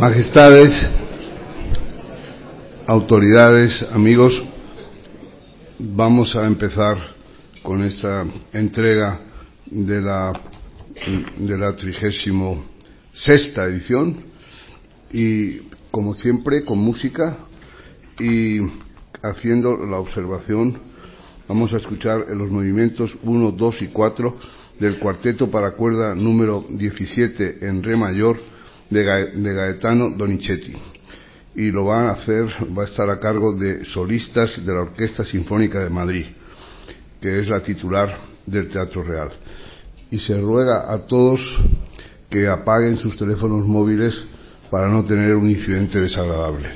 Majestades, autoridades, amigos, vamos a empezar con esta entrega de la de la trigésimo sexta edición. Y como siempre con música y haciendo la observación vamos a escuchar los movimientos 1, 2 y 4 del cuarteto para cuerda número 17 en re mayor de, Gaetano Donizetti y lo van a hacer, va a estar a cargo de solistas de la Orquesta Sinfónica de Madrid, que es la titular del Teatro Real. Y se ruega a todos que apaguen sus teléfonos móviles para no tener un incidente desagradable.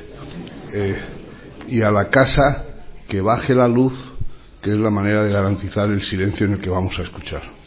Eh, y a la casa que baje la luz, que es la manera de garantizar el silencio en el que vamos a escuchar.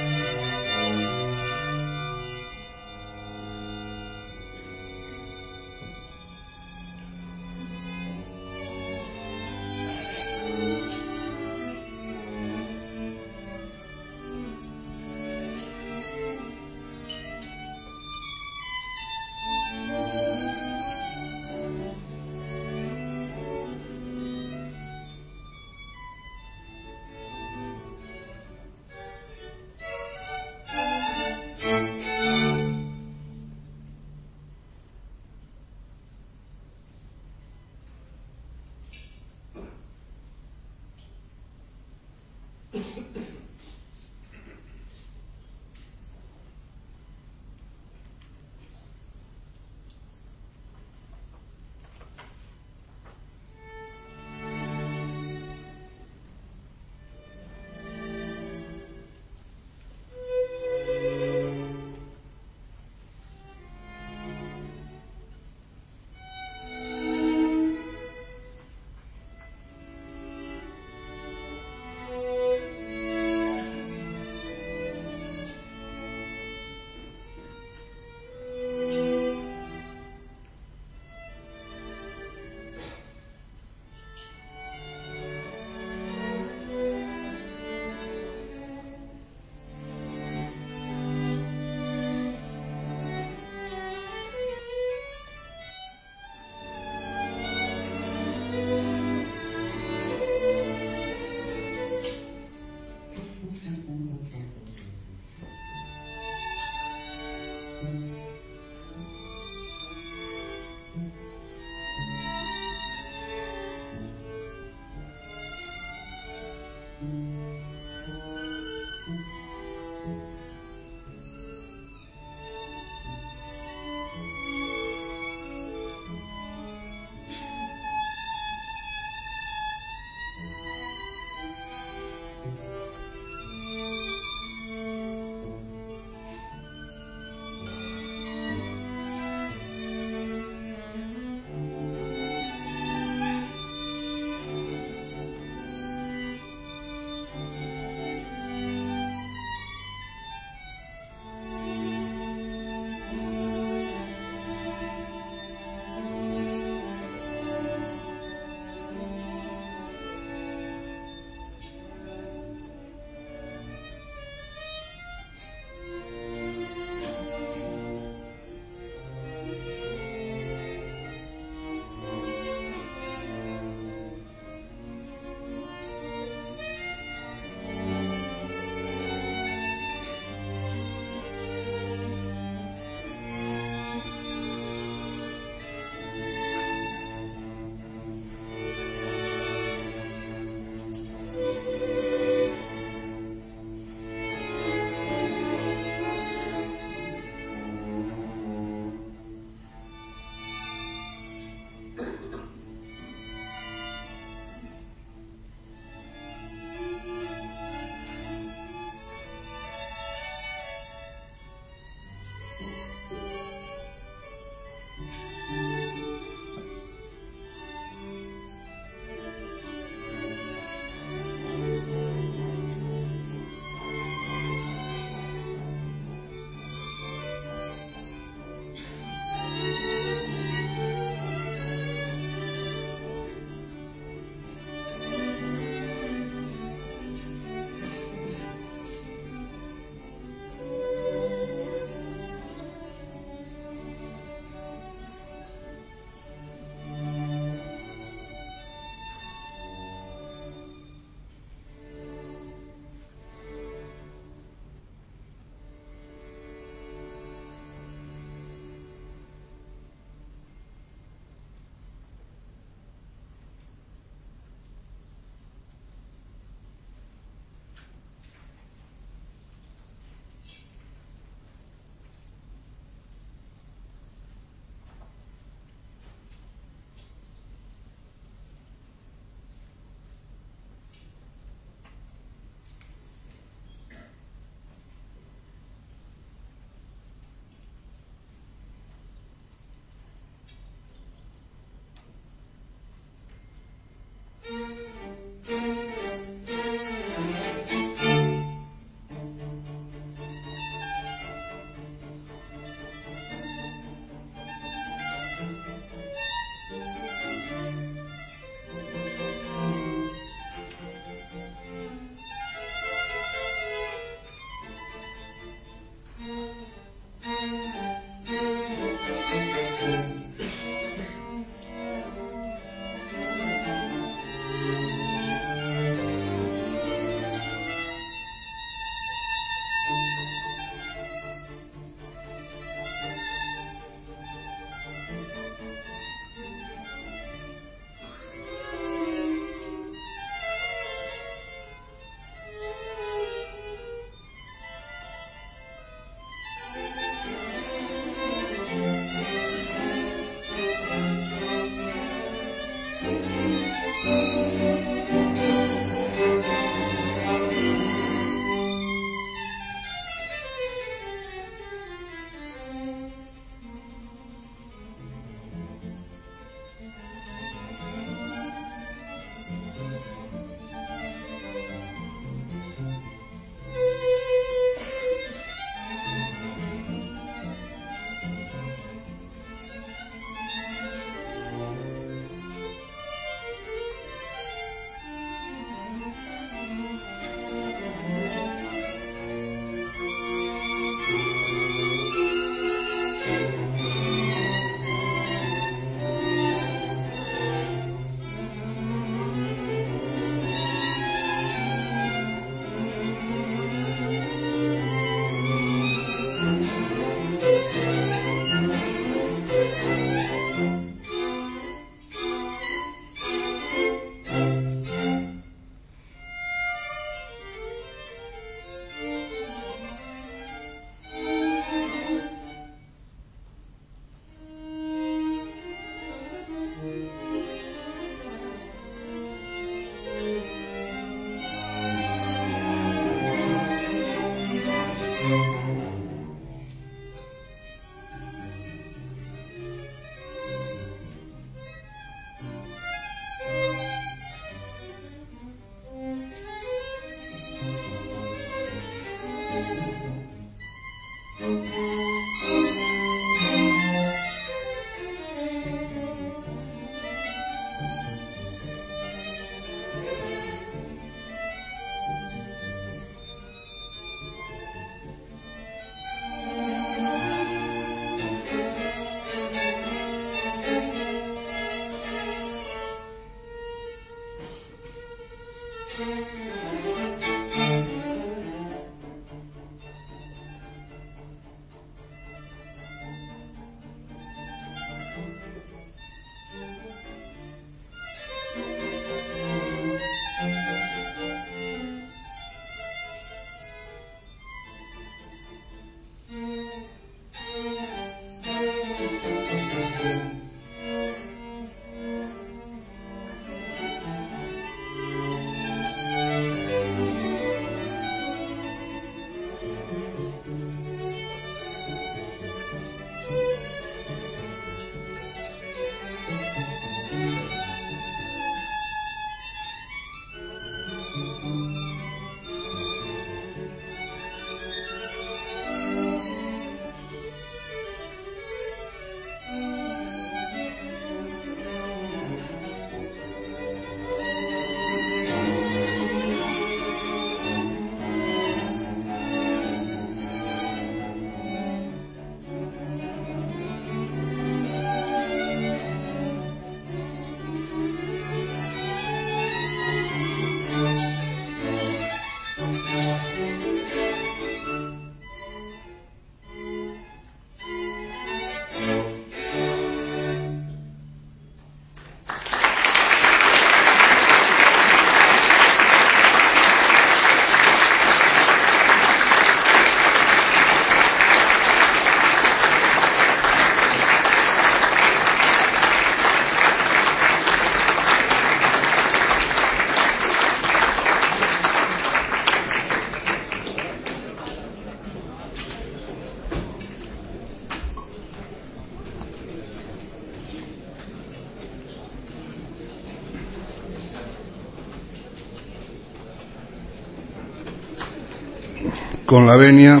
La venia,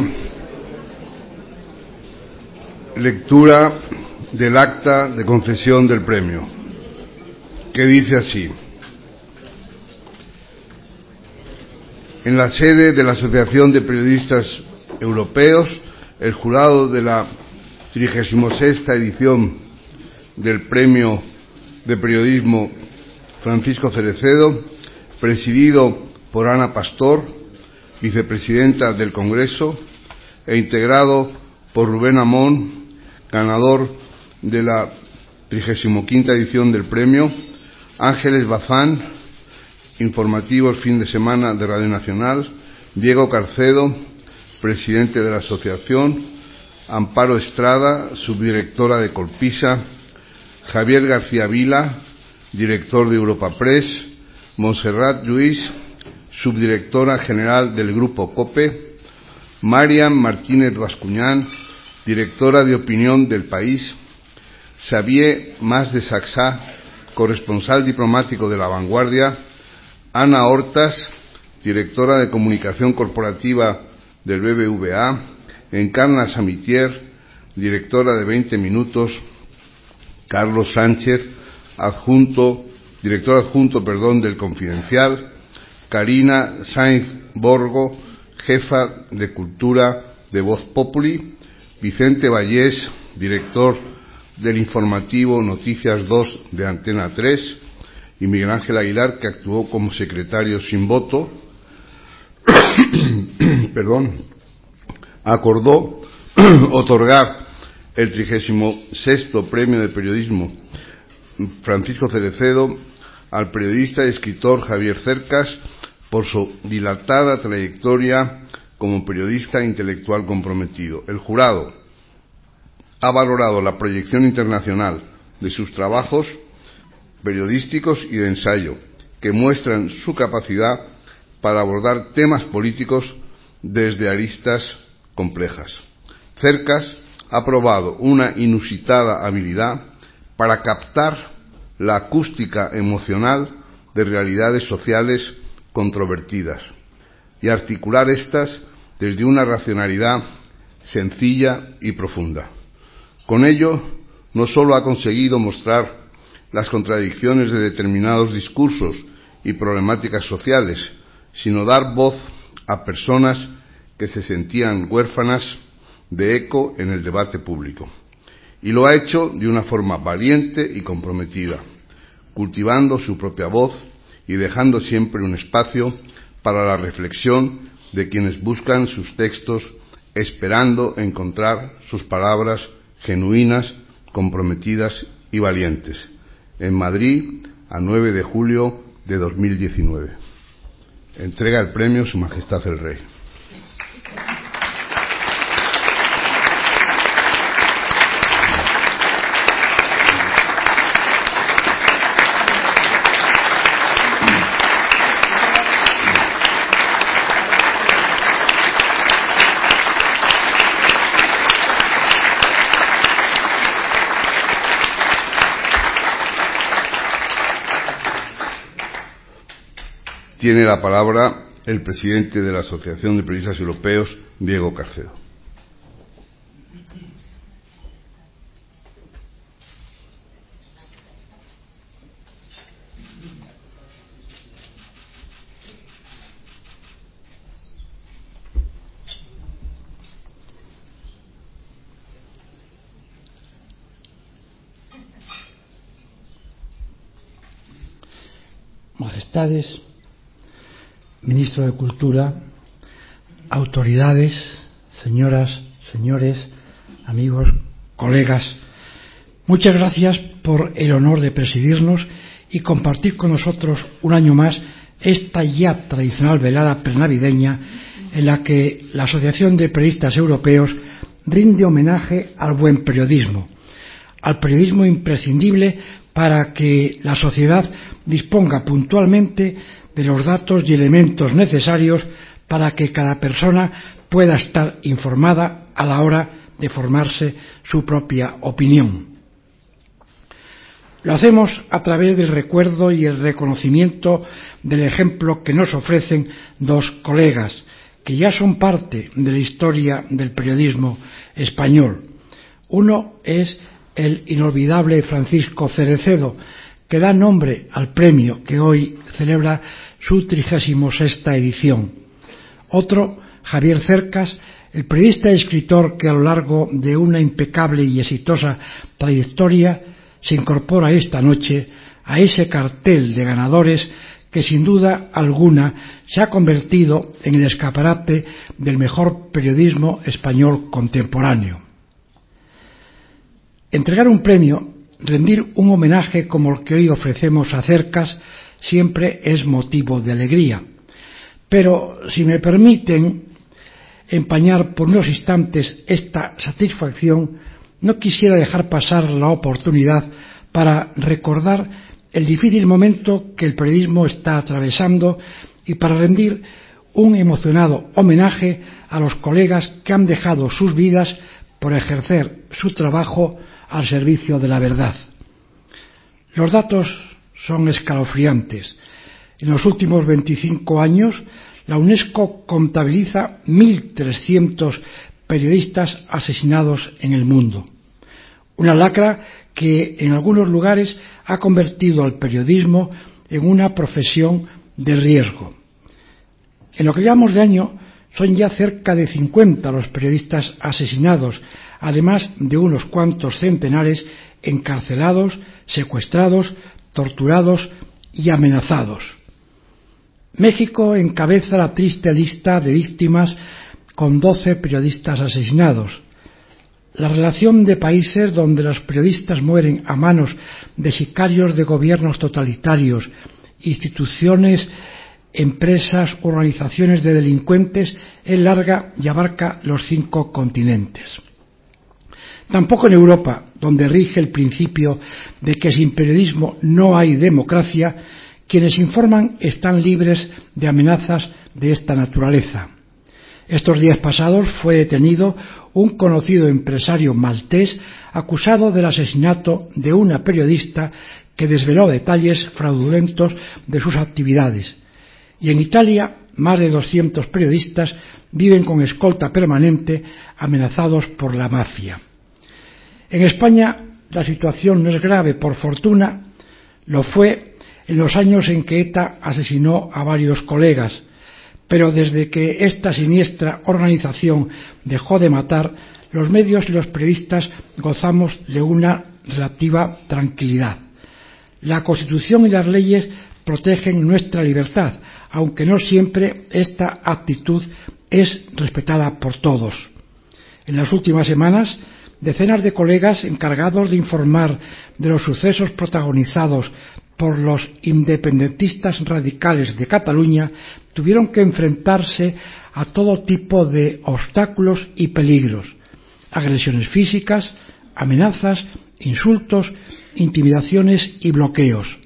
lectura del acta de concesión del premio, que dice así. En la sede de la Asociación de Periodistas Europeos, el jurado de la 36 edición del Premio de Periodismo Francisco Cerecedo, presidido por Ana Pastor, vicepresidenta del Congreso, e integrado por Rubén Amón, ganador de la 35 edición del premio, Ángeles Bazán, informativos fin de semana de Radio Nacional, Diego Carcedo, presidente de la asociación, Amparo Estrada, subdirectora de Colpisa, Javier García Vila, director de Europa Press, Montserrat Lluís, subdirectora general del Grupo COPE, Marian Martínez Bascuñán, directora de opinión del país, Xavier Mas de Saxá, corresponsal diplomático de La Vanguardia, Ana Hortas, directora de comunicación corporativa del BBVA, Encarna Samitier, directora de 20 Minutos, Carlos Sánchez, adjunto, director adjunto, perdón, del Confidencial, Karina Sainz Borgo, jefa de Cultura de Voz Populi, Vicente Vallés, director del informativo Noticias 2 de Antena 3, y Miguel Ángel Aguilar, que actuó como secretario sin voto, perdón, acordó otorgar el 36 Premio de Periodismo. Francisco Cerecedo al periodista y escritor Javier Cercas por su dilatada trayectoria como periodista intelectual comprometido. El jurado ha valorado la proyección internacional de sus trabajos periodísticos y de ensayo, que muestran su capacidad para abordar temas políticos desde aristas complejas. Cercas ha probado una inusitada habilidad para captar la acústica emocional de realidades sociales controvertidas y articular estas desde una racionalidad sencilla y profunda. Con ello, no solo ha conseguido mostrar las contradicciones de determinados discursos y problemáticas sociales, sino dar voz a personas que se sentían huérfanas de eco en el debate público. Y lo ha hecho de una forma valiente y comprometida, cultivando su propia voz y dejando siempre un espacio para la reflexión de quienes buscan sus textos esperando encontrar sus palabras genuinas, comprometidas y valientes. En Madrid, a 9 de julio de 2019. Entrega el premio Su Majestad el Rey. Tiene la palabra el presidente de la Asociación de Periodistas Europeos, Diego Carcedo. Majestades, ministro de Cultura, autoridades, señoras, señores, amigos, colegas, muchas gracias por el honor de presidirnos y compartir con nosotros un año más esta ya tradicional velada prenavideña en la que la Asociación de Periodistas Europeos rinde homenaje al buen periodismo, al periodismo imprescindible para que la sociedad disponga puntualmente de los datos y elementos necesarios para que cada persona pueda estar informada a la hora de formarse su propia opinión. Lo hacemos a través del recuerdo y el reconocimiento del ejemplo que nos ofrecen dos colegas que ya son parte de la historia del periodismo español. Uno es el inolvidable Francisco Cerecedo, que da nombre al premio que hoy celebra su trigésimo sexta edición. Otro, Javier Cercas, el periodista y escritor que a lo largo de una impecable y exitosa trayectoria se incorpora esta noche a ese cartel de ganadores que sin duda alguna se ha convertido en el escaparate del mejor periodismo español contemporáneo. Entregar un premio, rendir un homenaje como el que hoy ofrecemos a Cercas, siempre es motivo de alegría. Pero, si me permiten empañar por unos instantes esta satisfacción, no quisiera dejar pasar la oportunidad para recordar el difícil momento que el periodismo está atravesando y para rendir un emocionado homenaje a los colegas que han dejado sus vidas por ejercer su trabajo al servicio de la verdad. Los datos son escalofriantes. En los últimos 25 años, la UNESCO contabiliza 1.300 periodistas asesinados en el mundo. Una lacra que en algunos lugares ha convertido al periodismo en una profesión de riesgo. En lo que llevamos de año son ya cerca de 50 los periodistas asesinados, además de unos cuantos centenares encarcelados, secuestrados, torturados y amenazados. México encabeza la triste lista de víctimas con 12 periodistas asesinados, la relación de países donde los periodistas mueren a manos de sicarios de gobiernos totalitarios, instituciones, empresas, organizaciones de delincuentes es larga y abarca los cinco continentes. Tampoco en Europa, donde rige el principio de que sin periodismo no hay democracia, quienes informan están libres de amenazas de esta naturaleza. Estos días pasados fue detenido un conocido empresario maltés acusado del asesinato de una periodista que desveló detalles fraudulentos de sus actividades. Y en Italia, más de 200 periodistas viven con escolta permanente amenazados por la mafia. En España la situación no es grave, por fortuna, lo fue en los años en que ETA asesinó a varios colegas, pero desde que esta siniestra organización dejó de matar, los medios y los periodistas gozamos de una relativa tranquilidad. La Constitución y las leyes protegen nuestra libertad, aunque no siempre esta actitud es respetada por todos. En las últimas semanas, decenas de colegas encargados de informar de los sucesos protagonizados por los independentistas radicales de Cataluña tuvieron que enfrentarse a todo tipo de obstáculos y peligros, agresiones físicas, amenazas, insultos, intimidaciones y bloqueos.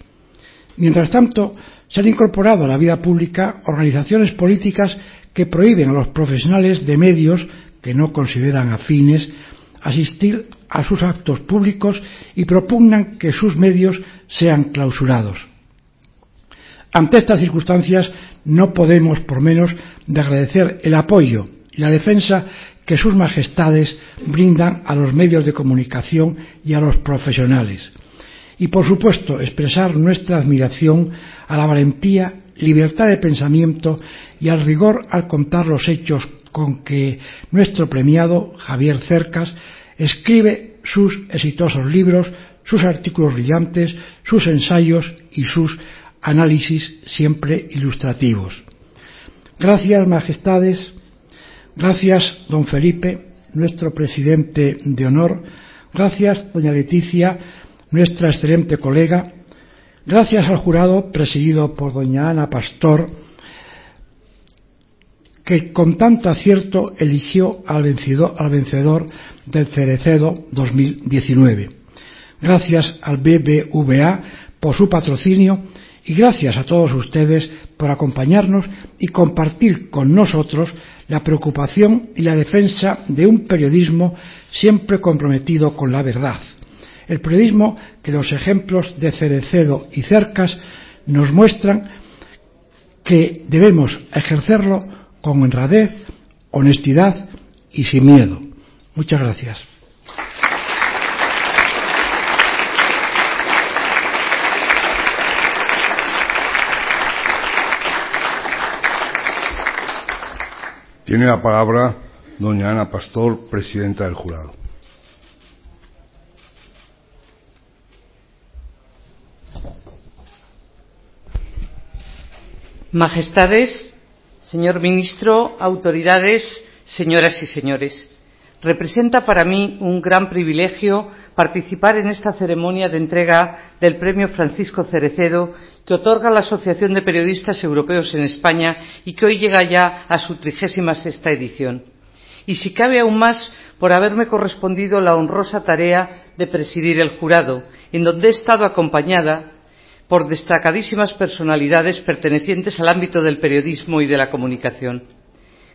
Mientras tanto, se han incorporado a la vida pública organizaciones políticas que prohíben a los profesionales de medios que no consideran afines asistir a sus actos públicos y propugnan que sus medios sean clausurados. Ante estas circunstancias no podemos por menos de agradecer el apoyo y la defensa que sus majestades brindan a los medios de comunicación y a los profesionales. Y, por supuesto, expresar nuestra admiración a la valentía, libertad de pensamiento y al rigor al contar los hechos con que nuestro premiado Javier Cercas escribe sus exitosos libros, sus artículos brillantes, sus ensayos y sus análisis siempre ilustrativos. Gracias, Majestades, gracias, don Felipe, nuestro presidente de honor, gracias, doña Leticia, nuestra excelente colega, gracias al jurado presidido por doña Ana Pastor, que con tanto acierto eligió al vencedor, al vencedor del Cerecedo 2019. Gracias al BBVA por su patrocinio y gracias a todos ustedes por acompañarnos y compartir con nosotros la preocupación y la defensa de un periodismo siempre comprometido con la verdad. El periodismo que los ejemplos de Cerecedo y Cercas nos muestran que debemos ejercerlo con honradez, honestidad y sin miedo. Muchas gracias. Tiene la palabra doña Ana Pastor, presidenta del jurado. Majestades, señor ministro, autoridades, señoras y señores, representa para mí un gran privilegio participar en esta ceremonia de entrega del Premio Francisco Cerecedo que otorga la Asociación de Periodistas Europeos en España y que hoy llega ya a su trigésima sexta edición. Y si cabe aún más por haberme correspondido la honrosa tarea de presidir el jurado, en donde he estado acompañada por destacadísimas personalidades pertenecientes al ámbito del periodismo y de la comunicación.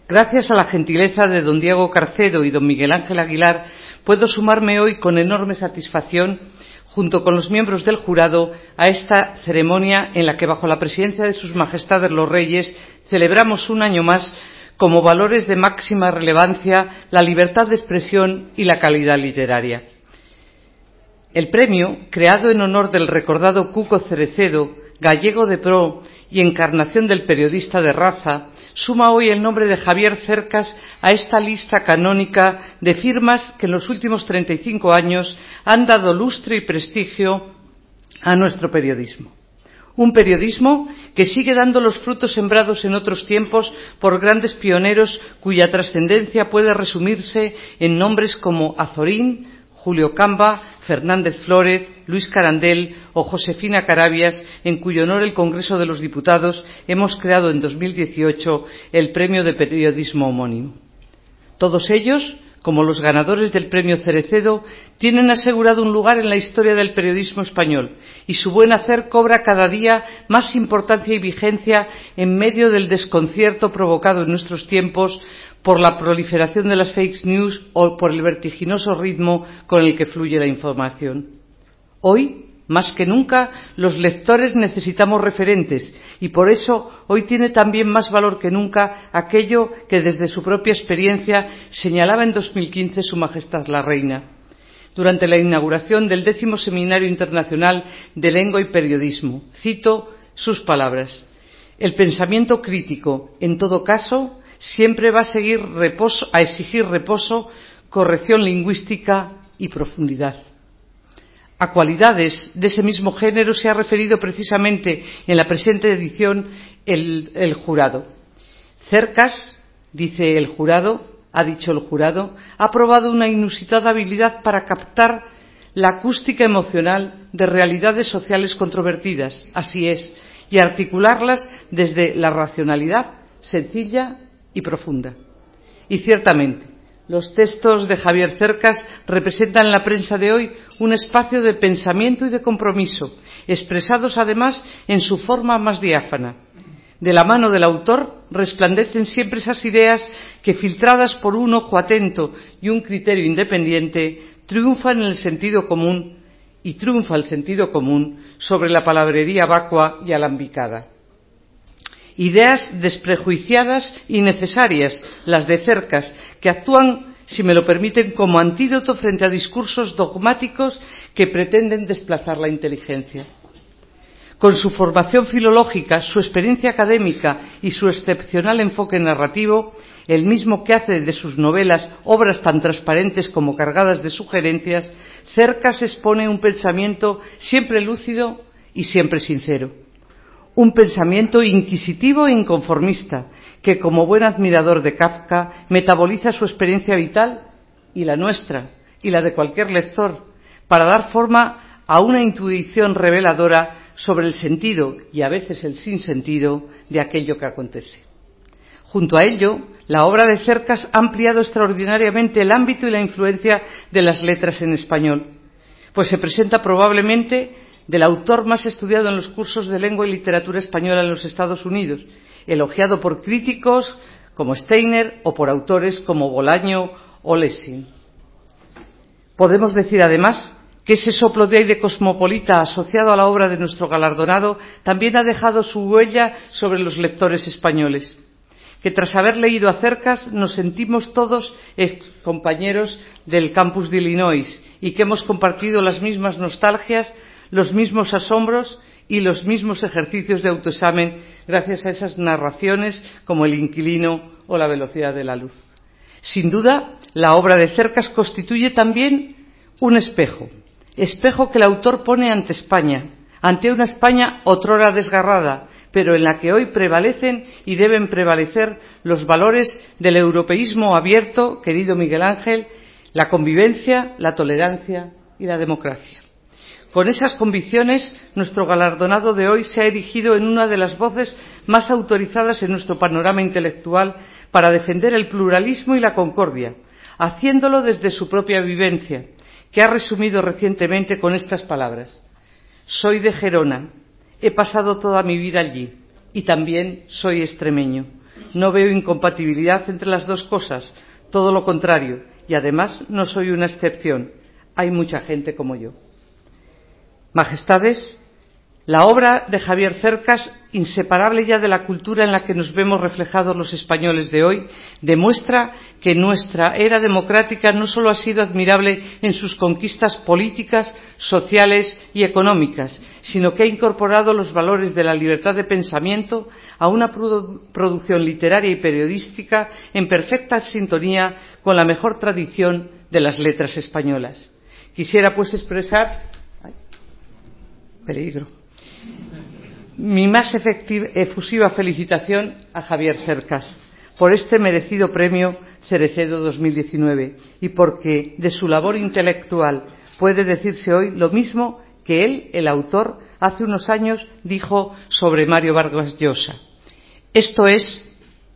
Gracias a la gentileza de don Diego Carcedo y don Miguel Ángel Aguilar, puedo sumarme hoy con enorme satisfacción, junto con los miembros del jurado, a esta ceremonia en la que, bajo la presidencia de sus majestades los reyes, celebramos un año más como valores de máxima relevancia la libertad de expresión y la calidad literaria. El premio, creado en honor del recordado Cuco Cerecedo, gallego de pro y encarnación del periodista de raza, suma hoy el nombre de Javier Cercas a esta lista canónica de firmas que en los últimos 35 años han dado lustre y prestigio a nuestro periodismo. Un periodismo que sigue dando los frutos sembrados en otros tiempos por grandes pioneros cuya trascendencia puede resumirse en nombres como Azorín, Julio Camba, Fernández Flórez, Luis Carandel o Josefina Carabias, en cuyo honor el Congreso de los Diputados hemos creado en 2018 el Premio de Periodismo homónimo. Todos ellos, como los ganadores del Premio Cerecedo, tienen asegurado un lugar en la historia del periodismo español y su buen hacer cobra cada día más importancia y vigencia en medio del desconcierto provocado en nuestros tiempos por la proliferación de las fake news o por el vertiginoso ritmo con el que fluye la información. Hoy, más que nunca, los lectores necesitamos referentes y por eso hoy tiene también más valor que nunca aquello que desde su propia experiencia señalaba en 2015 Su Majestad la Reina durante la inauguración del décimo Seminario Internacional de Lengua y Periodismo. Cito sus palabras. El pensamiento crítico, en todo caso, siempre va a, seguir a exigir reposo, corrección lingüística y profundidad. A cualidades de ese mismo género se ha referido precisamente en la presente edición el jurado. Cercas, dice el jurado, ha dicho el jurado, ha probado una inusitada habilidad para captar la acústica emocional de realidades sociales controvertidas, así es, y articularlas desde la racionalidad sencilla y profunda. Y ciertamente, los textos de Javier Cercas representan en la prensa de hoy un espacio de pensamiento y de compromiso, expresados además en su forma más diáfana. De la mano del autor resplandecen siempre esas ideas que, filtradas por un ojo atento y un criterio independiente, triunfan en el sentido común y triunfa el sentido común sobre la palabrería vacua y alambicada ideas desprejuiciadas y necesarias, las de cercas, que actúan, si me lo permiten, como antídoto frente a discursos dogmáticos que pretenden desplazar la inteligencia. Con su formación filológica, su experiencia académica y su excepcional enfoque narrativo, el mismo que hace de sus novelas obras tan transparentes como cargadas de sugerencias, Cercas expone un pensamiento siempre lúcido y siempre sincero un pensamiento inquisitivo e inconformista que, como buen admirador de Kafka, metaboliza su experiencia vital y la nuestra y la de cualquier lector para dar forma a una intuición reveladora sobre el sentido y a veces el sinsentido de aquello que acontece. Junto a ello, la obra de Cercas ha ampliado extraordinariamente el ámbito y la influencia de las letras en español, pues se presenta probablemente del autor más estudiado en los cursos de lengua y literatura española en los Estados Unidos, elogiado por críticos como Steiner o por autores como Bolaño o Lessing. Podemos decir además que ese soplo de aire cosmopolita asociado a la obra de nuestro galardonado también ha dejado su huella sobre los lectores españoles, que tras haber leído acercas nos sentimos todos compañeros del campus de Illinois y que hemos compartido las mismas nostalgias, los mismos asombros y los mismos ejercicios de autoexamen gracias a esas narraciones como El inquilino o La velocidad de la luz. Sin duda, la obra de Cercas constituye también un espejo, espejo que el autor pone ante España, ante una España otrora desgarrada, pero en la que hoy prevalecen y deben prevalecer los valores del europeísmo abierto, querido Miguel Ángel, la convivencia, la tolerancia y la democracia. Con esas convicciones, nuestro galardonado de hoy se ha erigido en una de las voces más autorizadas en nuestro panorama intelectual para defender el pluralismo y la concordia, haciéndolo desde su propia vivencia, que ha resumido recientemente con estas palabras. Soy de Gerona, He pasado toda mi vida allí y también soy extremeño. No veo incompatibilidad entre las dos cosas, todo lo contrario, y además no soy una excepción. Hay mucha gente como yo. Majestades, la obra de Javier Cercas, inseparable ya de la cultura en la que nos vemos reflejados los españoles de hoy, demuestra que nuestra era democrática no solo ha sido admirable en sus conquistas políticas, sociales y económicas, sino que ha incorporado los valores de la libertad de pensamiento a una producción literaria y periodística en perfecta sintonía con la mejor tradición de las letras españolas. Quisiera pues expresar peligro mi más efusiva felicitación a Javier Cercas por este merecido premio Cerecedo 2019 y porque de su labor intelectual puede decirse hoy lo mismo que él, el autor, hace unos años dijo sobre Mario Vargas Llosa. Esto es,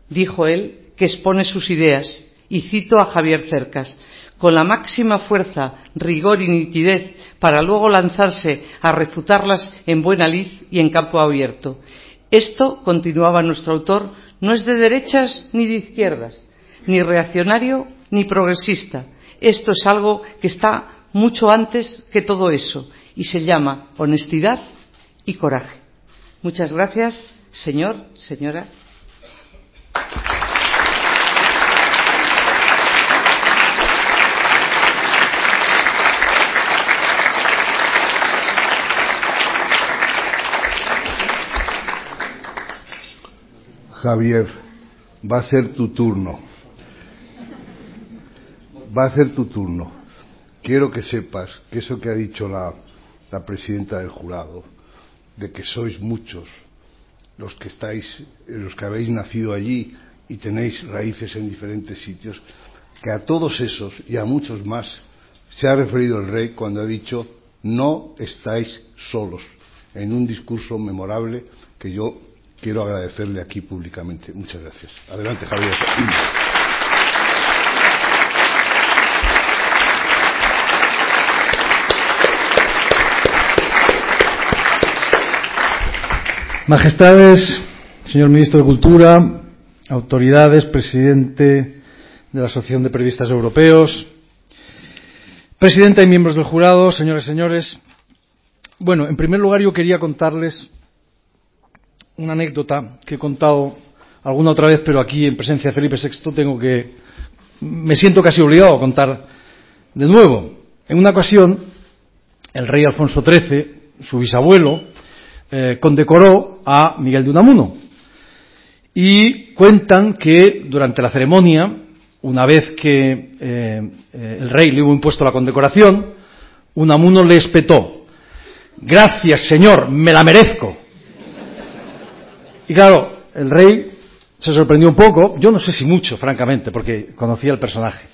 dijo él, que expone sus ideas, y cito a Javier Cercas, con la máxima fuerza, rigor y nitidez para luego lanzarse a refutarlas en buena lid y en campo abierto. Esto, continuaba nuestro autor, no es de derechas ni de izquierdas, ni reaccionario ni progresista. Esto es algo que está mucho antes que todo eso y se llama honestidad y coraje. Muchas gracias, señor, señora. Javier, va a ser tu turno. Va a ser tu turno. Quiero que sepas que eso que ha dicho la, la presidenta del jurado, de que sois muchos los que estáis, los que habéis nacido allí y tenéis raíces en diferentes sitios, que a todos esos y a muchos más se ha referido el rey cuando ha dicho no estáis solos en un discurso memorable que yo quiero agradecerle aquí públicamente. Muchas gracias. Adelante, Javier. Majestades, señor ministro de Cultura, autoridades, presidente de la Asociación de Periodistas Europeos, presidenta y miembros del jurado, señoras y señores. Bueno, en primer lugar yo quería contarles una anécdota que he contado alguna otra vez, pero aquí en presencia de Felipe VI tengo que, me siento casi obligado a contar de nuevo. En una ocasión, el rey Alfonso XIII, su bisabuelo, eh, condecoró a Miguel de Unamuno. Y cuentan que durante la ceremonia, una vez que eh, eh, el rey le hubo impuesto la condecoración, Unamuno le espetó, gracias señor, me la merezco. Y claro, el rey se sorprendió un poco, yo no sé si mucho, francamente, porque conocía el personaje.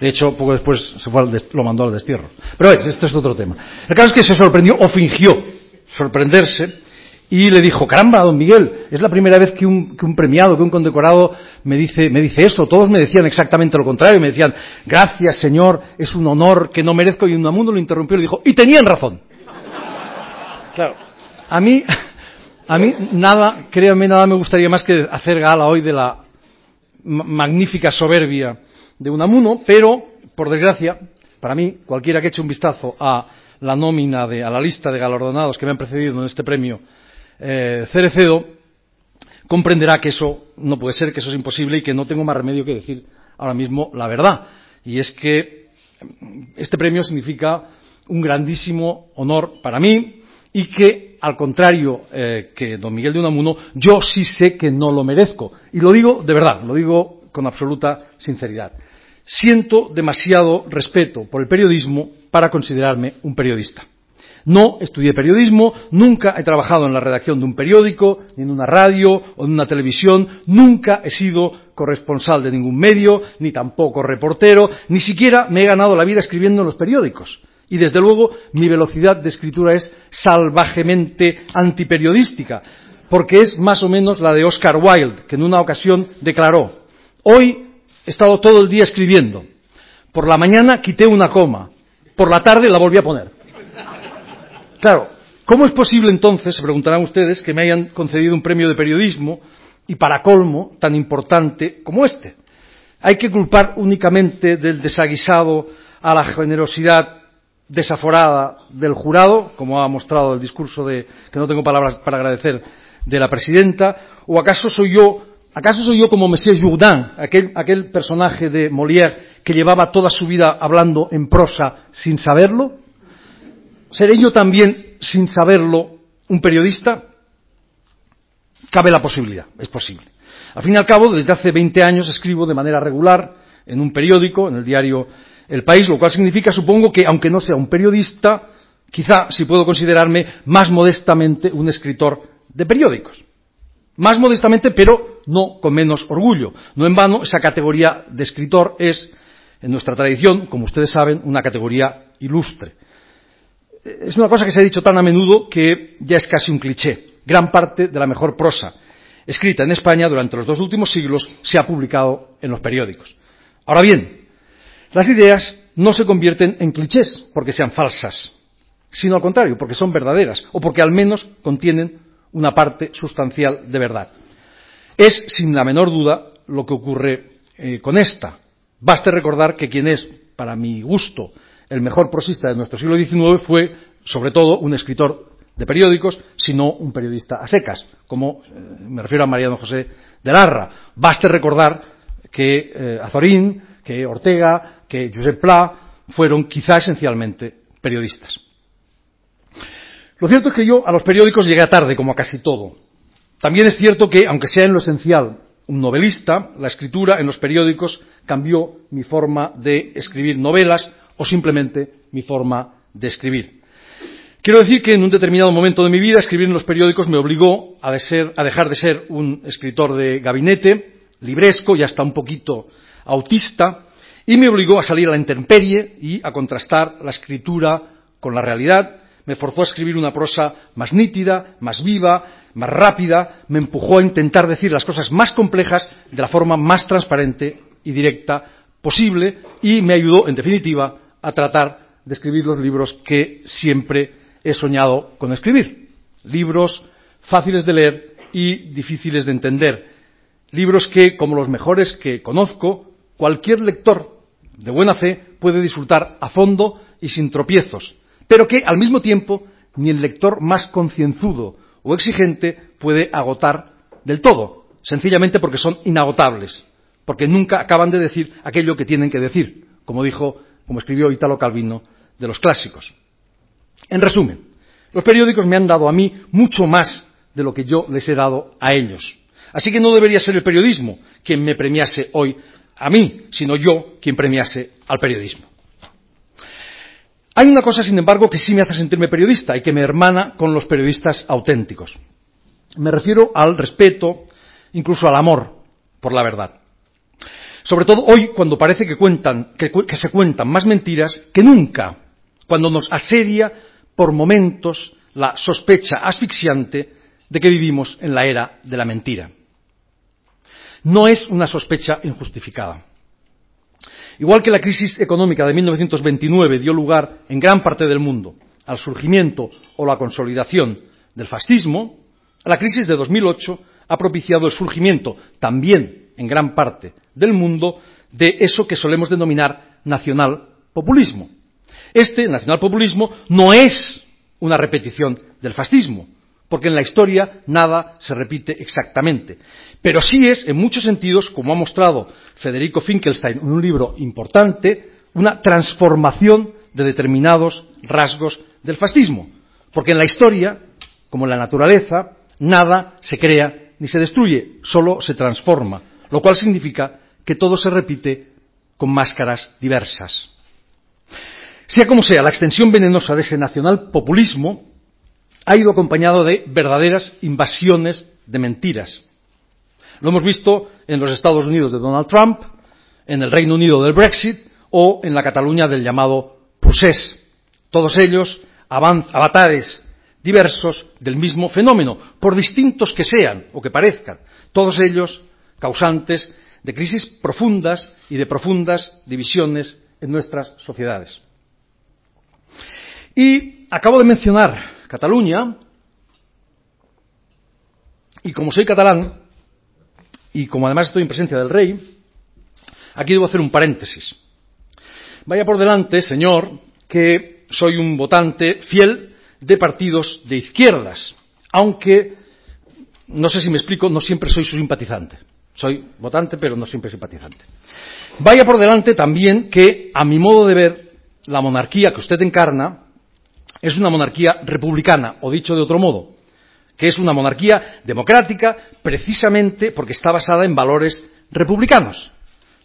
De hecho, poco después se fue lo mandó al destierro. Pero esto es otro tema. El caso es que se sorprendió o fingió sorprenderse y le dijo, caramba, don Miguel, es la primera vez que un, que un, premiado, que un condecorado me dice, me dice eso. Todos me decían exactamente lo contrario. Me decían, gracias, señor, es un honor que no merezco. Y Unamuno lo interrumpió y le dijo, y tenían razón. Claro. A mí, a mí nada, créanme, nada me gustaría más que hacer gala hoy de la magnífica soberbia de Unamuno, pero, por desgracia, para mí, cualquiera que eche un vistazo a la nómina, de, a la lista de galardonados que me han precedido en este premio eh, Cerecedo, comprenderá que eso no puede ser, que eso es imposible y que no tengo más remedio que decir ahora mismo la verdad. Y es que este premio significa un grandísimo honor para mí y que, al contrario eh, que don Miguel de Unamuno, yo sí sé que no lo merezco. Y lo digo de verdad, lo digo con absoluta sinceridad. Siento demasiado respeto por el periodismo para considerarme un periodista. No estudié periodismo, nunca he trabajado en la redacción de un periódico, ni en una radio o en una televisión, nunca he sido corresponsal de ningún medio, ni tampoco reportero, ni siquiera me he ganado la vida escribiendo en los periódicos. Y desde luego mi velocidad de escritura es salvajemente antiperiodística, porque es más o menos la de Oscar Wilde, que en una ocasión declaró Hoy he estado todo el día escribiendo. Por la mañana quité una coma. Por la tarde la volví a poner. Claro, ¿cómo es posible entonces, se preguntarán ustedes, que me hayan concedido un premio de periodismo y para colmo tan importante como este? Hay que culpar únicamente del desaguisado a la generosidad desaforada del jurado, como ha mostrado el discurso de que no tengo palabras para agradecer de la presidenta, o acaso soy yo, acaso soy yo como Monsieur Jourdain, aquel, aquel personaje de Molière que llevaba toda su vida hablando en prosa sin saberlo? ¿Seré yo también, sin saberlo, un periodista? Cabe la posibilidad, es posible. Al fin y al cabo, desde hace 20 años escribo de manera regular en un periódico, en el diario El País, lo cual significa, supongo, que aunque no sea un periodista, quizá si puedo considerarme más modestamente un escritor de periódicos. Más modestamente, pero no con menos orgullo. No en vano, esa categoría de escritor es, en nuestra tradición, como ustedes saben, una categoría ilustre es una cosa que se ha dicho tan a menudo que ya es casi un cliché. Gran parte de la mejor prosa escrita en España durante los dos últimos siglos se ha publicado en los periódicos. Ahora bien, las ideas no se convierten en clichés porque sean falsas, sino al contrario, porque son verdaderas o porque al menos contienen una parte sustancial de verdad. Es, sin la menor duda, lo que ocurre eh, con esta. Baste recordar que quien es, para mi gusto, el mejor prosista de nuestro siglo XIX fue, sobre todo, un escritor de periódicos, sino un periodista a secas, como eh, me refiero a Mariano José de Larra. Baste recordar que eh, Azorín, que Ortega, que Josep Pla fueron quizá esencialmente periodistas. Lo cierto es que yo a los periódicos llegué tarde, como a casi todo. También es cierto que, aunque sea en lo esencial un novelista, la escritura en los periódicos cambió mi forma de escribir novelas o simplemente mi forma de escribir. Quiero decir que en un determinado momento de mi vida escribir en los periódicos me obligó a, dejar de ser un escritor de gabinete, libresco y hasta un poquito autista, y me obligó a salir a la intemperie y a contrastar la escritura con la realidad, me forzó a escribir una prosa más nítida, más viva, más rápida, me empujó a intentar decir las cosas más complejas de la forma más transparente y directa posible y me ayudó, en definitiva, a tratar de escribir los libros que siempre he soñado con escribir. Libros fáciles de leer y difíciles de entender. Libros que, como los mejores que conozco, cualquier lector de buena fe puede disfrutar a fondo y sin tropiezos, pero que, al mismo tiempo, ni el lector más concienzudo o exigente puede agotar del todo, sencillamente porque son inagotables, porque nunca acaban de decir aquello que tienen que decir, como dijo como escribió Italo Calvino, de los clásicos. En resumen, los periódicos me han dado a mí mucho más de lo que yo les he dado a ellos. Así que no debería ser el periodismo quien me premiase hoy a mí, sino yo quien premiase al periodismo. Hay una cosa, sin embargo, que sí me hace sentirme periodista y que me hermana con los periodistas auténticos. Me refiero al respeto, incluso al amor por la verdad. Sobre todo hoy, cuando parece que, cuentan, que, se cuentan más mentiras que nunca, cuando nos asedia por momentos la sospecha asfixiante de que vivimos en la era de la mentira. No es una sospecha injustificada. Igual que la crisis económica de 1929 dio lugar en gran parte del mundo al surgimiento o la consolidación del fascismo, la crisis de 2008 ha propiciado el surgimiento también en gran parte del mundo de eso que solemos denominar nacional populismo. Este nacional populismo no es una repetición del fascismo, porque en la historia nada se repite exactamente. Pero sí es, en muchos sentidos, como ha mostrado Federico Finkelstein en un libro importante, una transformación de determinados rasgos del fascismo. Porque en la historia, como en la naturaleza, nada se crea ni se destruye, solo se transforma, lo cual significa que todo se repite con máscaras diversas. Sea como sea, la extensión venenosa de ese nacional populismo ha ido acompañado de verdaderas invasiones de mentiras. Lo hemos visto en los Estados Unidos de Donald Trump, en el Reino Unido del Brexit o en la Cataluña del llamado Procés. Todos ellos avatares diversos del mismo fenómeno, por distintos que sean o que parezcan, todos ellos causantes de crisis profundas y de profundas divisiones en nuestras sociedades. Y acabo de mencionar Cataluña, y como soy catalán, y como además estoy en presencia del rey, aquí debo hacer un paréntesis. Vaya por delante, señor, que soy un votante fiel de partidos de izquierdas, aunque, no sé si me explico, no siempre soy su simpatizante. Soy votante, pero no siempre simpatizante. Vaya por delante también que, a mi modo de ver, la monarquía que usted encarna es una monarquía republicana, o dicho de otro modo, que es una monarquía democrática precisamente porque está basada en valores republicanos.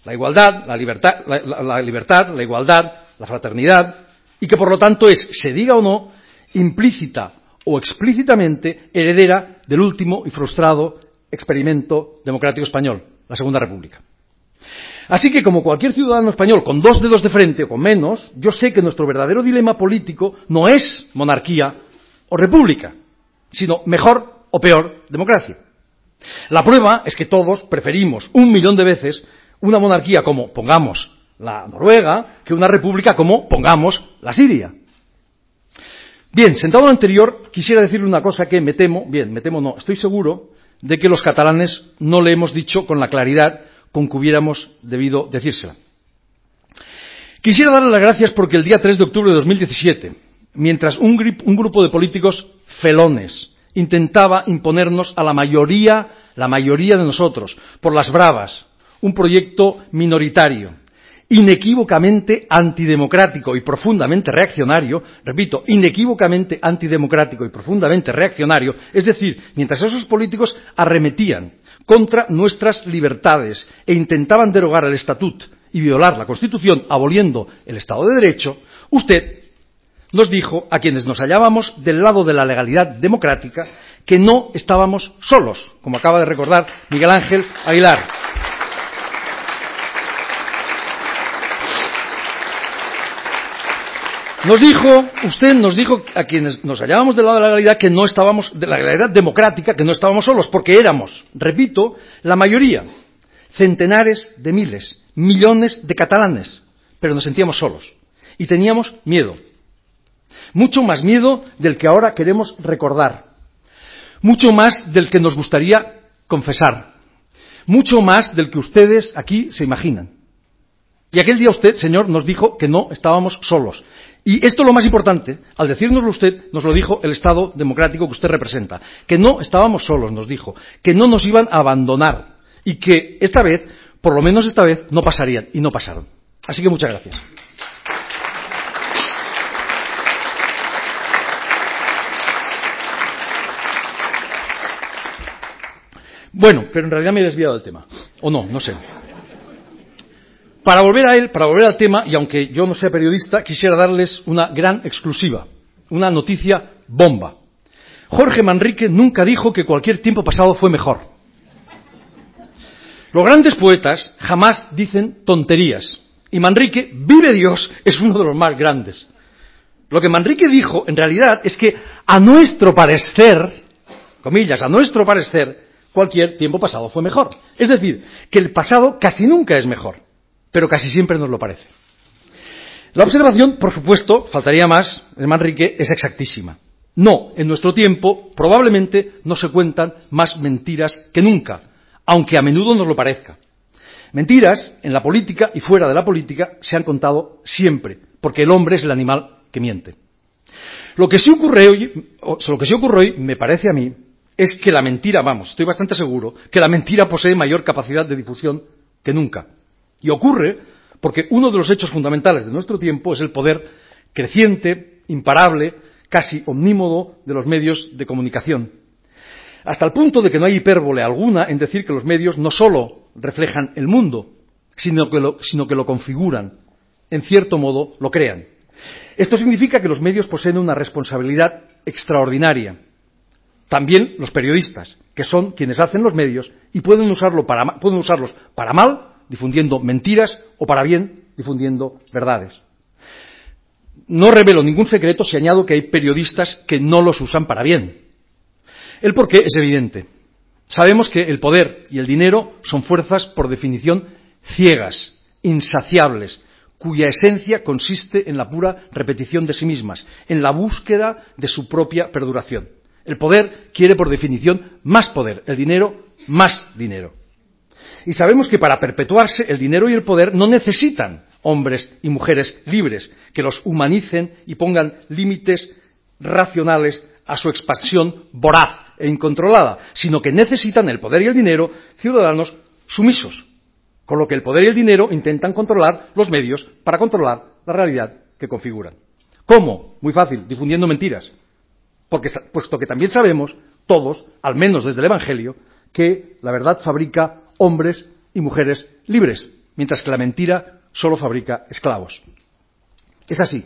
La igualdad, la libertad, la, libertad, la igualdad, la fraternidad, y que por lo tanto es, se diga o no, implícita o explícitamente heredera del último y frustrado experimento democrático español, la Segunda República. Así que, como cualquier ciudadano español con dos dedos de frente o con menos, yo sé que nuestro verdadero dilema político no es monarquía o república, sino mejor o peor democracia. La prueba es que todos preferimos un millón de veces una monarquía como, pongamos, la Noruega, que una república como, pongamos, la Siria. Bien, sentado lo anterior, quisiera decirle una cosa que me temo, bien, me temo no, estoy seguro de que los catalanes no le hemos dicho con la claridad con que hubiéramos debido decírsela. Quisiera darle las gracias porque el día 3 de octubre de 2017, mientras un, un grupo de políticos felones intentaba imponernos a la mayoría, la mayoría de nosotros, por las bravas, un proyecto minoritario, inequívocamente antidemocrático y profundamente reaccionario, repito, inequívocamente antidemocrático y profundamente reaccionario, es decir, mientras esos políticos arremetían contra nuestras libertades e intentaban derogar el estatut y violar la Constitución aboliendo el Estado de Derecho, usted nos dijo a quienes nos hallábamos del lado de la legalidad democrática que no estábamos solos, como acaba de recordar Miguel Ángel Aguilar. Nos dijo, usted nos dijo a quienes nos hallábamos del lado de la legalidad que no estábamos, de la legalidad democrática, que no estábamos solos, porque éramos, repito, la mayoría, centenares de miles, millones de catalanes, pero nos sentíamos solos y teníamos miedo. Mucho más miedo del que ahora queremos recordar. Mucho más del que nos gustaría confesar. Mucho más del que ustedes aquí se imaginan. Y aquel día usted, señor, nos dijo que no estábamos solos. Y esto es lo más importante, al decírnoslo usted, nos lo dijo el Estado democrático que usted representa, que no estábamos solos, nos dijo, que no nos iban a abandonar y que esta vez, por lo menos esta vez, no pasarían y no pasaron. Así que muchas gracias. Bueno, pero en realidad me he desviado del tema. O no, no sé. Para volver a él, para volver al tema, y aunque yo no sea periodista, quisiera darles una gran exclusiva, una noticia bomba. Jorge Manrique nunca dijo que cualquier tiempo pasado fue mejor. Los grandes poetas jamás dicen tonterías. Y Manrique, vive Dios, es uno de los más grandes. Lo que Manrique dijo, en realidad, es que a nuestro parecer, comillas, a nuestro parecer, cualquier tiempo pasado fue mejor. Es decir, que el pasado casi nunca es mejor pero casi siempre nos lo parece. La observación, por supuesto, faltaría más, de Manrique, es exactísima. No, en nuestro tiempo probablemente no se cuentan más mentiras que nunca, aunque a menudo nos lo parezca. Mentiras, en la política y fuera de la política, se han contado siempre, porque el hombre es el animal que miente. Lo que lo que sí ocurre hoy, me parece a mí, es que la mentira, vamos, estoy bastante seguro, que la mentira posee mayor capacidad de difusión que nunca. Y ocurre porque uno de los hechos fundamentales de nuestro tiempo es el poder creciente, imparable, casi omnímodo de los medios de comunicación. Hasta el punto de que no hay hipérbole alguna en decir que los medios no solo reflejan el mundo, sino que lo, configuran, en cierto modo lo crean. Esto significa que los medios poseen una responsabilidad extraordinaria. También los periodistas, que son quienes hacen los medios y pueden usarlos para mal, difundiendo mentiras, o para bien, difundiendo verdades. No revelo ningún secreto si añado que hay periodistas que no los usan para bien. El porqué es evidente. Sabemos que el poder y el dinero son fuerzas, por definición, ciegas, insaciables, cuya esencia consiste en la pura repetición de sí mismas, en la búsqueda de su propia perduración. El poder quiere, por definición, más poder, el dinero, más dinero. Y sabemos que para perpetuarse el dinero y el poder no necesitan hombres y mujeres libres, que los humanicen y pongan límites racionales a su expansión voraz e incontrolada, sino que necesitan el poder y el dinero ciudadanos sumisos, con lo que el poder y el dinero intentan controlar los medios para controlar la realidad que configuran. ¿Cómo? Muy fácil, difundiendo mentiras. Porque, puesto que también sabemos, todos, al menos desde el Evangelio, que la verdad fabrica hombres y mujeres libres, mientras que la mentira solo fabrica esclavos. Es así.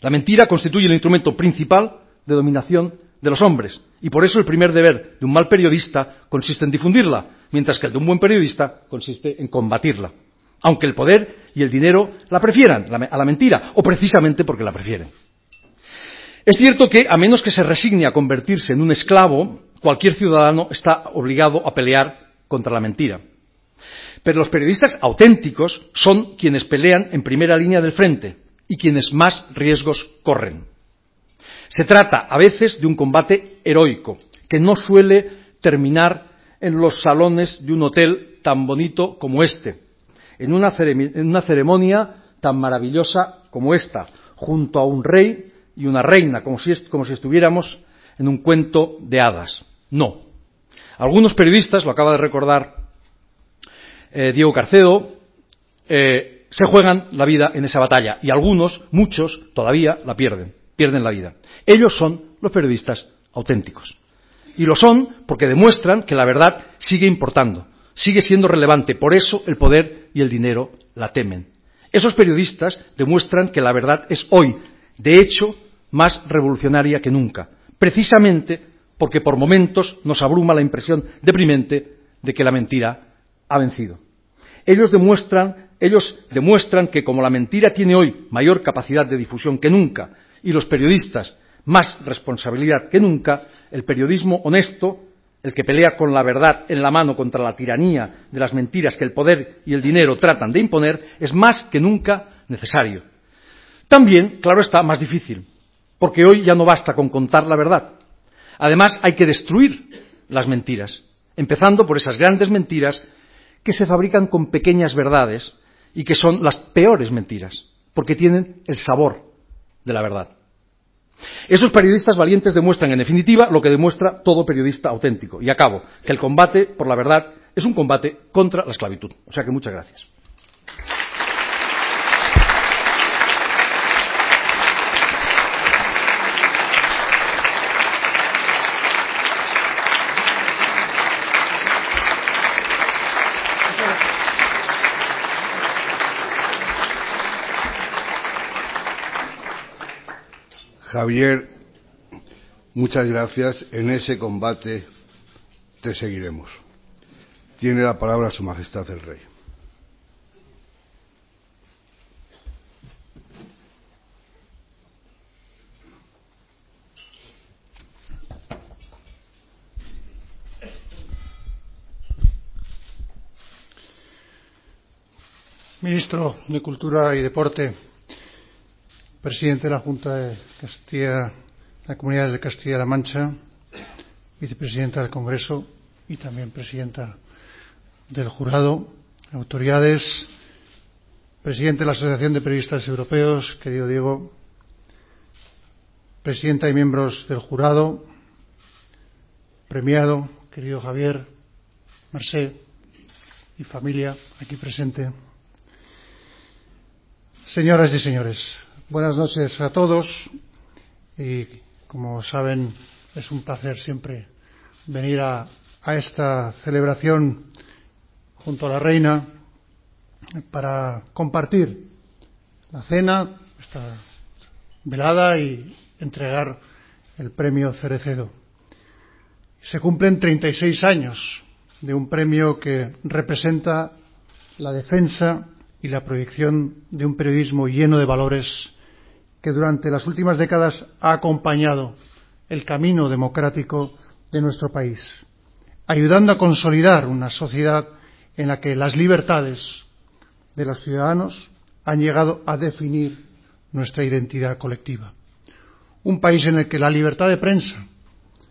La mentira constituye el instrumento principal de dominación de los hombres, y por eso el primer deber de un mal periodista consiste en difundirla, mientras que el de un buen periodista consiste en combatirla, aunque el poder y el dinero la prefieran a la mentira, o precisamente porque la prefieren. Es cierto que, a menos que se resigne a convertirse en un esclavo, cualquier ciudadano está obligado a pelear contra la mentira. Pero los periodistas auténticos son quienes pelean en primera línea del frente y quienes más riesgos corren. Se trata a veces de un combate heroico, que no suele terminar en los salones de un hotel tan bonito como este, en una, ceremonia tan maravillosa como esta, junto a un rey y una reina, como si, estuviéramos en un cuento de hadas. No. Algunos periodistas, lo acaba de recordar Diego Carcedo, eh, se juegan la vida en esa batalla y algunos, muchos, todavía la pierden pierden la vida. Ellos son los periodistas auténticos. Y lo son porque demuestran que la verdad sigue importando, sigue siendo relevante. Por eso el poder y el dinero la temen. Esos periodistas demuestran que la verdad es hoy, de hecho, más revolucionaria que nunca, precisamente porque por momentos nos abruma la impresión deprimente de que la mentira ha vencido. Ellos demuestran, ellos demuestran que como la mentira tiene hoy mayor capacidad de difusión que nunca y los periodistas más responsabilidad que nunca, el periodismo honesto, el que pelea con la verdad en la mano contra la tiranía de las mentiras que el poder y el dinero tratan de imponer, es más que nunca necesario. También, claro está, más difícil, porque hoy ya no basta con contar la verdad. Además, hay que destruir las mentiras, empezando por esas grandes mentiras que se fabrican con pequeñas verdades y que son las peores mentiras, porque tienen el sabor de la verdad. Esos periodistas valientes demuestran, en definitiva, lo que demuestra todo periodista auténtico. Y acabo, que el combate por la verdad es un combate contra la esclavitud. O sea que muchas gracias. Javier, muchas gracias. En ese combate te seguiremos. Tiene la palabra Su Majestad el Rey. Ministro de Cultura y Deporte, presidente de la Junta de Castilla, la Comunidad de Castilla-La Mancha, vicepresidenta del Congreso y también presidenta del jurado, autoridades, presidente de la Asociación de Periodistas Europeos, querido Diego, presidenta y miembros del jurado, premiado, querido Javier, Merced y familia aquí presente. Señoras y señores, buenas noches a todos y como saben es un placer siempre venir a, esta celebración junto a la reina para compartir la cena, esta velada y entregar el premio Cerecedo. Se cumplen 36 años de un premio que representa la defensa y la proyección de un periodismo lleno de valores que durante las últimas décadas ha acompañado el camino democrático de nuestro país, ayudando a consolidar una sociedad en la que las libertades de los ciudadanos han llegado a definir nuestra identidad colectiva. Un país en el que la libertad de prensa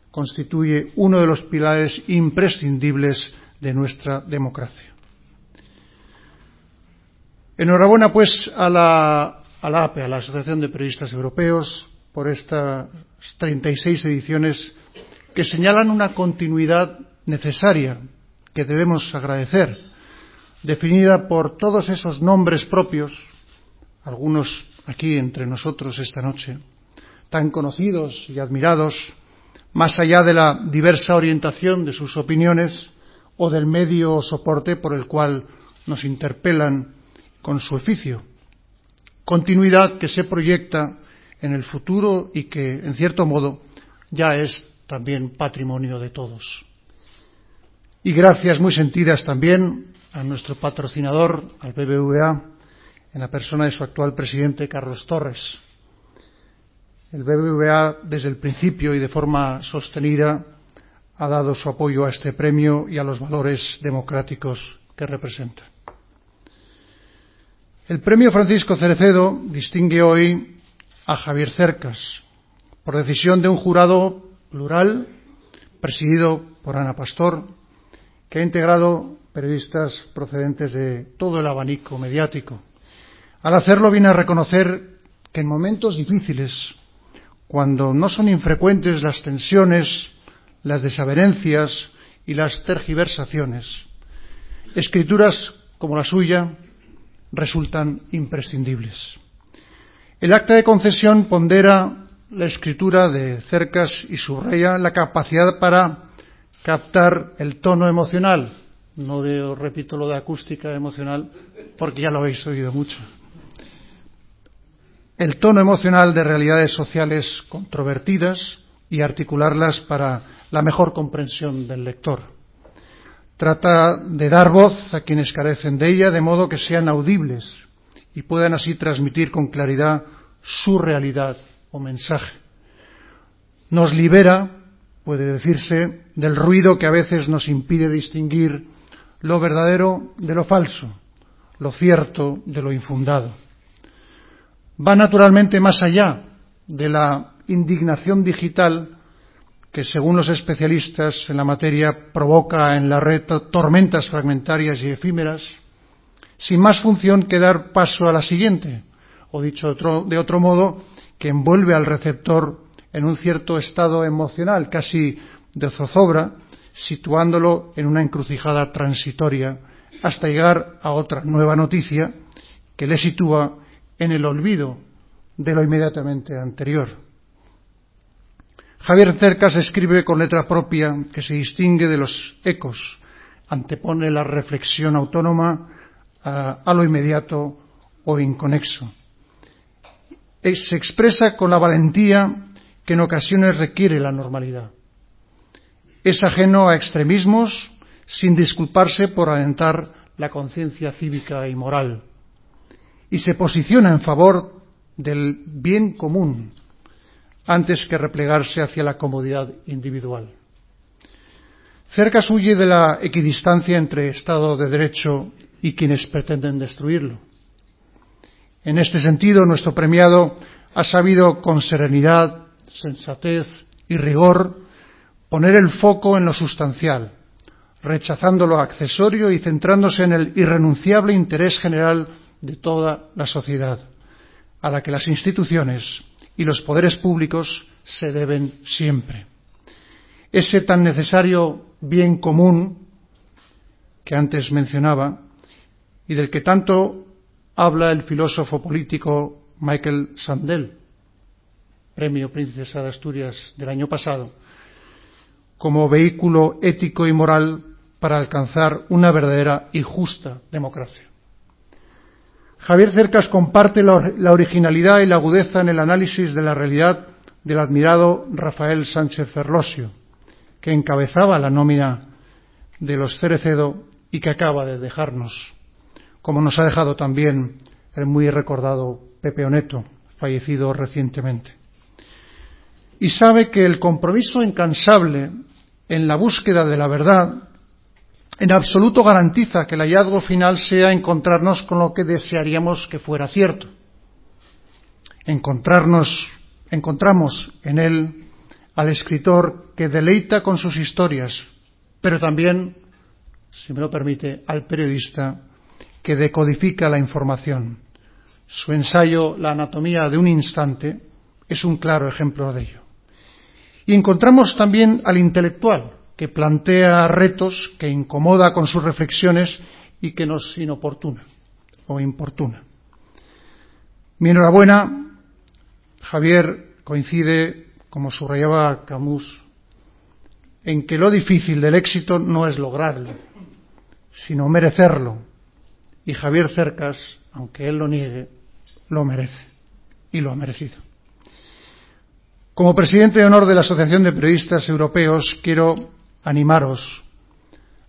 constituye uno de los pilares imprescindibles de nuestra democracia. Enhorabuena, pues, a la, a la APE, a la Asociación de Periodistas Europeos, por estas 36 ediciones que señalan una continuidad necesaria que debemos agradecer, definida por todos esos nombres propios, algunos aquí entre nosotros esta noche, tan conocidos y admirados, más allá de la diversa orientación de sus opiniones o del medio o soporte por el cual nos interpelan con su oficio. Continuidad que se proyecta en el futuro y que, en cierto modo, ya es también patrimonio de todos. Y gracias muy sentidas también a nuestro patrocinador, al BBVA, en la persona de su actual presidente, Carlos Torres. El BBVA, desde el principio y de forma sostenida, ha dado su apoyo a este premio y a los valores democráticos que representa. El premio Francisco Cerecedo distingue hoy a Javier Cercas por decisión de un jurado plural presidido por Ana Pastor, que ha integrado periodistas procedentes de todo el abanico mediático. Al hacerlo viene a reconocer que en momentos difíciles, cuando no son infrecuentes las tensiones, las desavenencias y las tergiversaciones, escrituras como la suya resultan imprescindibles. El acta de concesión pondera la escritura de Cercas y subraya la capacidad para captar el tono emocional. No de, repito lo de acústica emocional porque ya lo habéis oído mucho. El tono emocional de realidades sociales controvertidas y articularlas para la mejor comprensión del lector. Trata de dar voz a quienes carecen de ella de modo que sean audibles y puedan así transmitir con claridad su realidad o mensaje. Nos libera, puede decirse, del ruido que a veces nos impide distinguir lo verdadero de lo falso, lo cierto de lo infundado. Va naturalmente más allá de la indignación digital que, según los especialistas en la materia, provoca en la red tormentas fragmentarias y efímeras, sin más función que dar paso a la siguiente, o dicho de otro modo, que envuelve al receptor en un cierto estado emocional, casi de zozobra, situándolo en una encrucijada transitoria hasta llegar a otra nueva noticia que le sitúa en el olvido de lo inmediatamente anterior. Javier Cercas escribe con letra propia que se distingue de los ecos, antepone la reflexión autónoma a, a lo inmediato o inconexo. Se expresa con la valentía que en ocasiones requiere la normalidad. Es ajeno a extremismos sin disculparse por alentar la conciencia cívica y moral. Y se posiciona en favor del bien común antes que replegarse hacia la comodidad individual. Cercas huye de la equidistancia entre Estado de Derecho y quienes pretenden destruirlo. En este sentido, nuestro premiado ha sabido con serenidad, sensatez y rigor poner el foco en lo sustancial, rechazando lo accesorio y centrándose en el irrenunciable interés general de toda la sociedad, a la que las instituciones y los poderes públicos se deben siempre. Ese tan necesario bien común que antes mencionaba y del que tanto habla el filósofo político Michael Sandel, Premio Princesa de Asturias del año pasado, como vehículo ético y moral para alcanzar una verdadera y justa democracia. Javier Cercas comparte la originalidad y la agudeza en el análisis de la realidad del admirado Rafael Sánchez Ferlosio, que encabezaba la nómina de los Cerecedo y que acaba de dejarnos, como nos ha dejado también el muy recordado Pepe Oneto, fallecido recientemente. Y sabe que el compromiso incansable en la búsqueda de la verdad en absoluto garantiza que el hallazgo final sea encontrarnos con lo que desearíamos que fuera cierto. Encontramos en él al escritor que deleita con sus historias, pero también, si me lo permite, al periodista que decodifica la información. Su ensayo La anatomía de un instante es un claro ejemplo de ello. Y encontramos también al intelectual, que plantea retos, que incomoda con sus reflexiones y que nos inoportuna o importuna. Mi enhorabuena, Javier coincide, como subrayaba Camus, en que lo difícil del éxito no es lograrlo, sino merecerlo. Y Javier Cercas, aunque él lo niegue, lo merece y lo ha merecido. Como presidente de honor de la Asociación de Periodistas Europeos, quiero animaros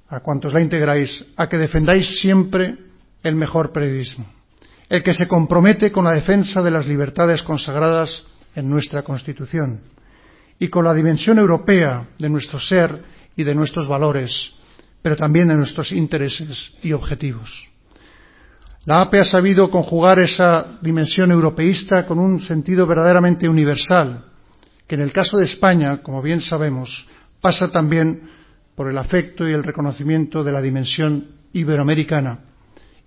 a cuantos la integráis a que defendáis siempre el mejor periodismo, el que se compromete con la defensa de las libertades consagradas en nuestra Constitución y con la dimensión europea de nuestro ser y de nuestros valores, pero también de nuestros intereses y objetivos. La APE ha sabido conjugar esa dimensión europeísta con un sentido verdaderamente universal, que en el caso de España, como bien sabemos, pasa también por el afecto y el reconocimiento de la dimensión iberoamericana,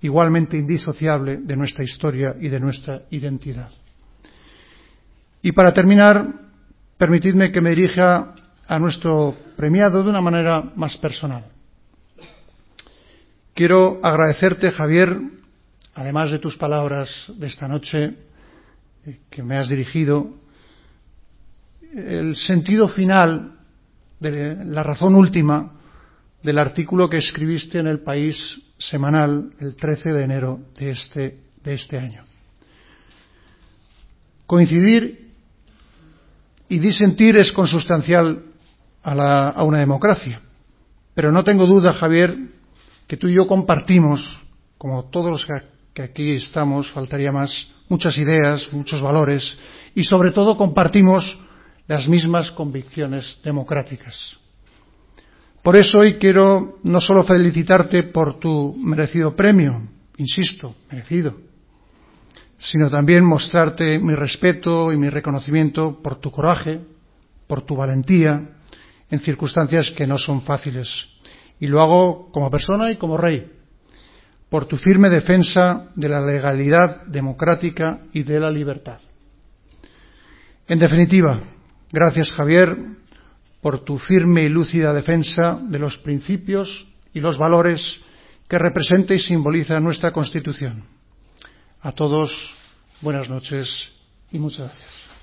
igualmente indisociable de nuestra historia y de nuestra identidad. Y para terminar, permitidme que me dirija a nuestro premiado de una manera más personal. Quiero agradecerte, Javier, además de tus palabras de esta noche eh, que me has dirigido, el sentido final, la razón última del artículo que escribiste en el País semanal el 13 de enero de este, de este año. Coincidir y disentir es consustancial a, la, a una democracia, pero no tengo duda, Javier, que tú y yo compartimos, como todos los que aquí estamos, faltaría más, muchas ideas, muchos valores y sobre todo compartimos las mismas convicciones democráticas. Por eso hoy quiero no solo felicitarte por tu merecido premio, insisto, merecido, sino también mostrarte mi respeto y mi reconocimiento por tu coraje, por tu valentía en circunstancias que no son fáciles. Y lo hago como persona y como rey, por tu firme defensa de la legalidad democrática y de la libertad. En definitiva, Gracias, Javier, por tu firme y lúcida defensa de los principios y los valores que representa y simboliza nuestra Constitución. A todos, buenas noches y muchas gracias.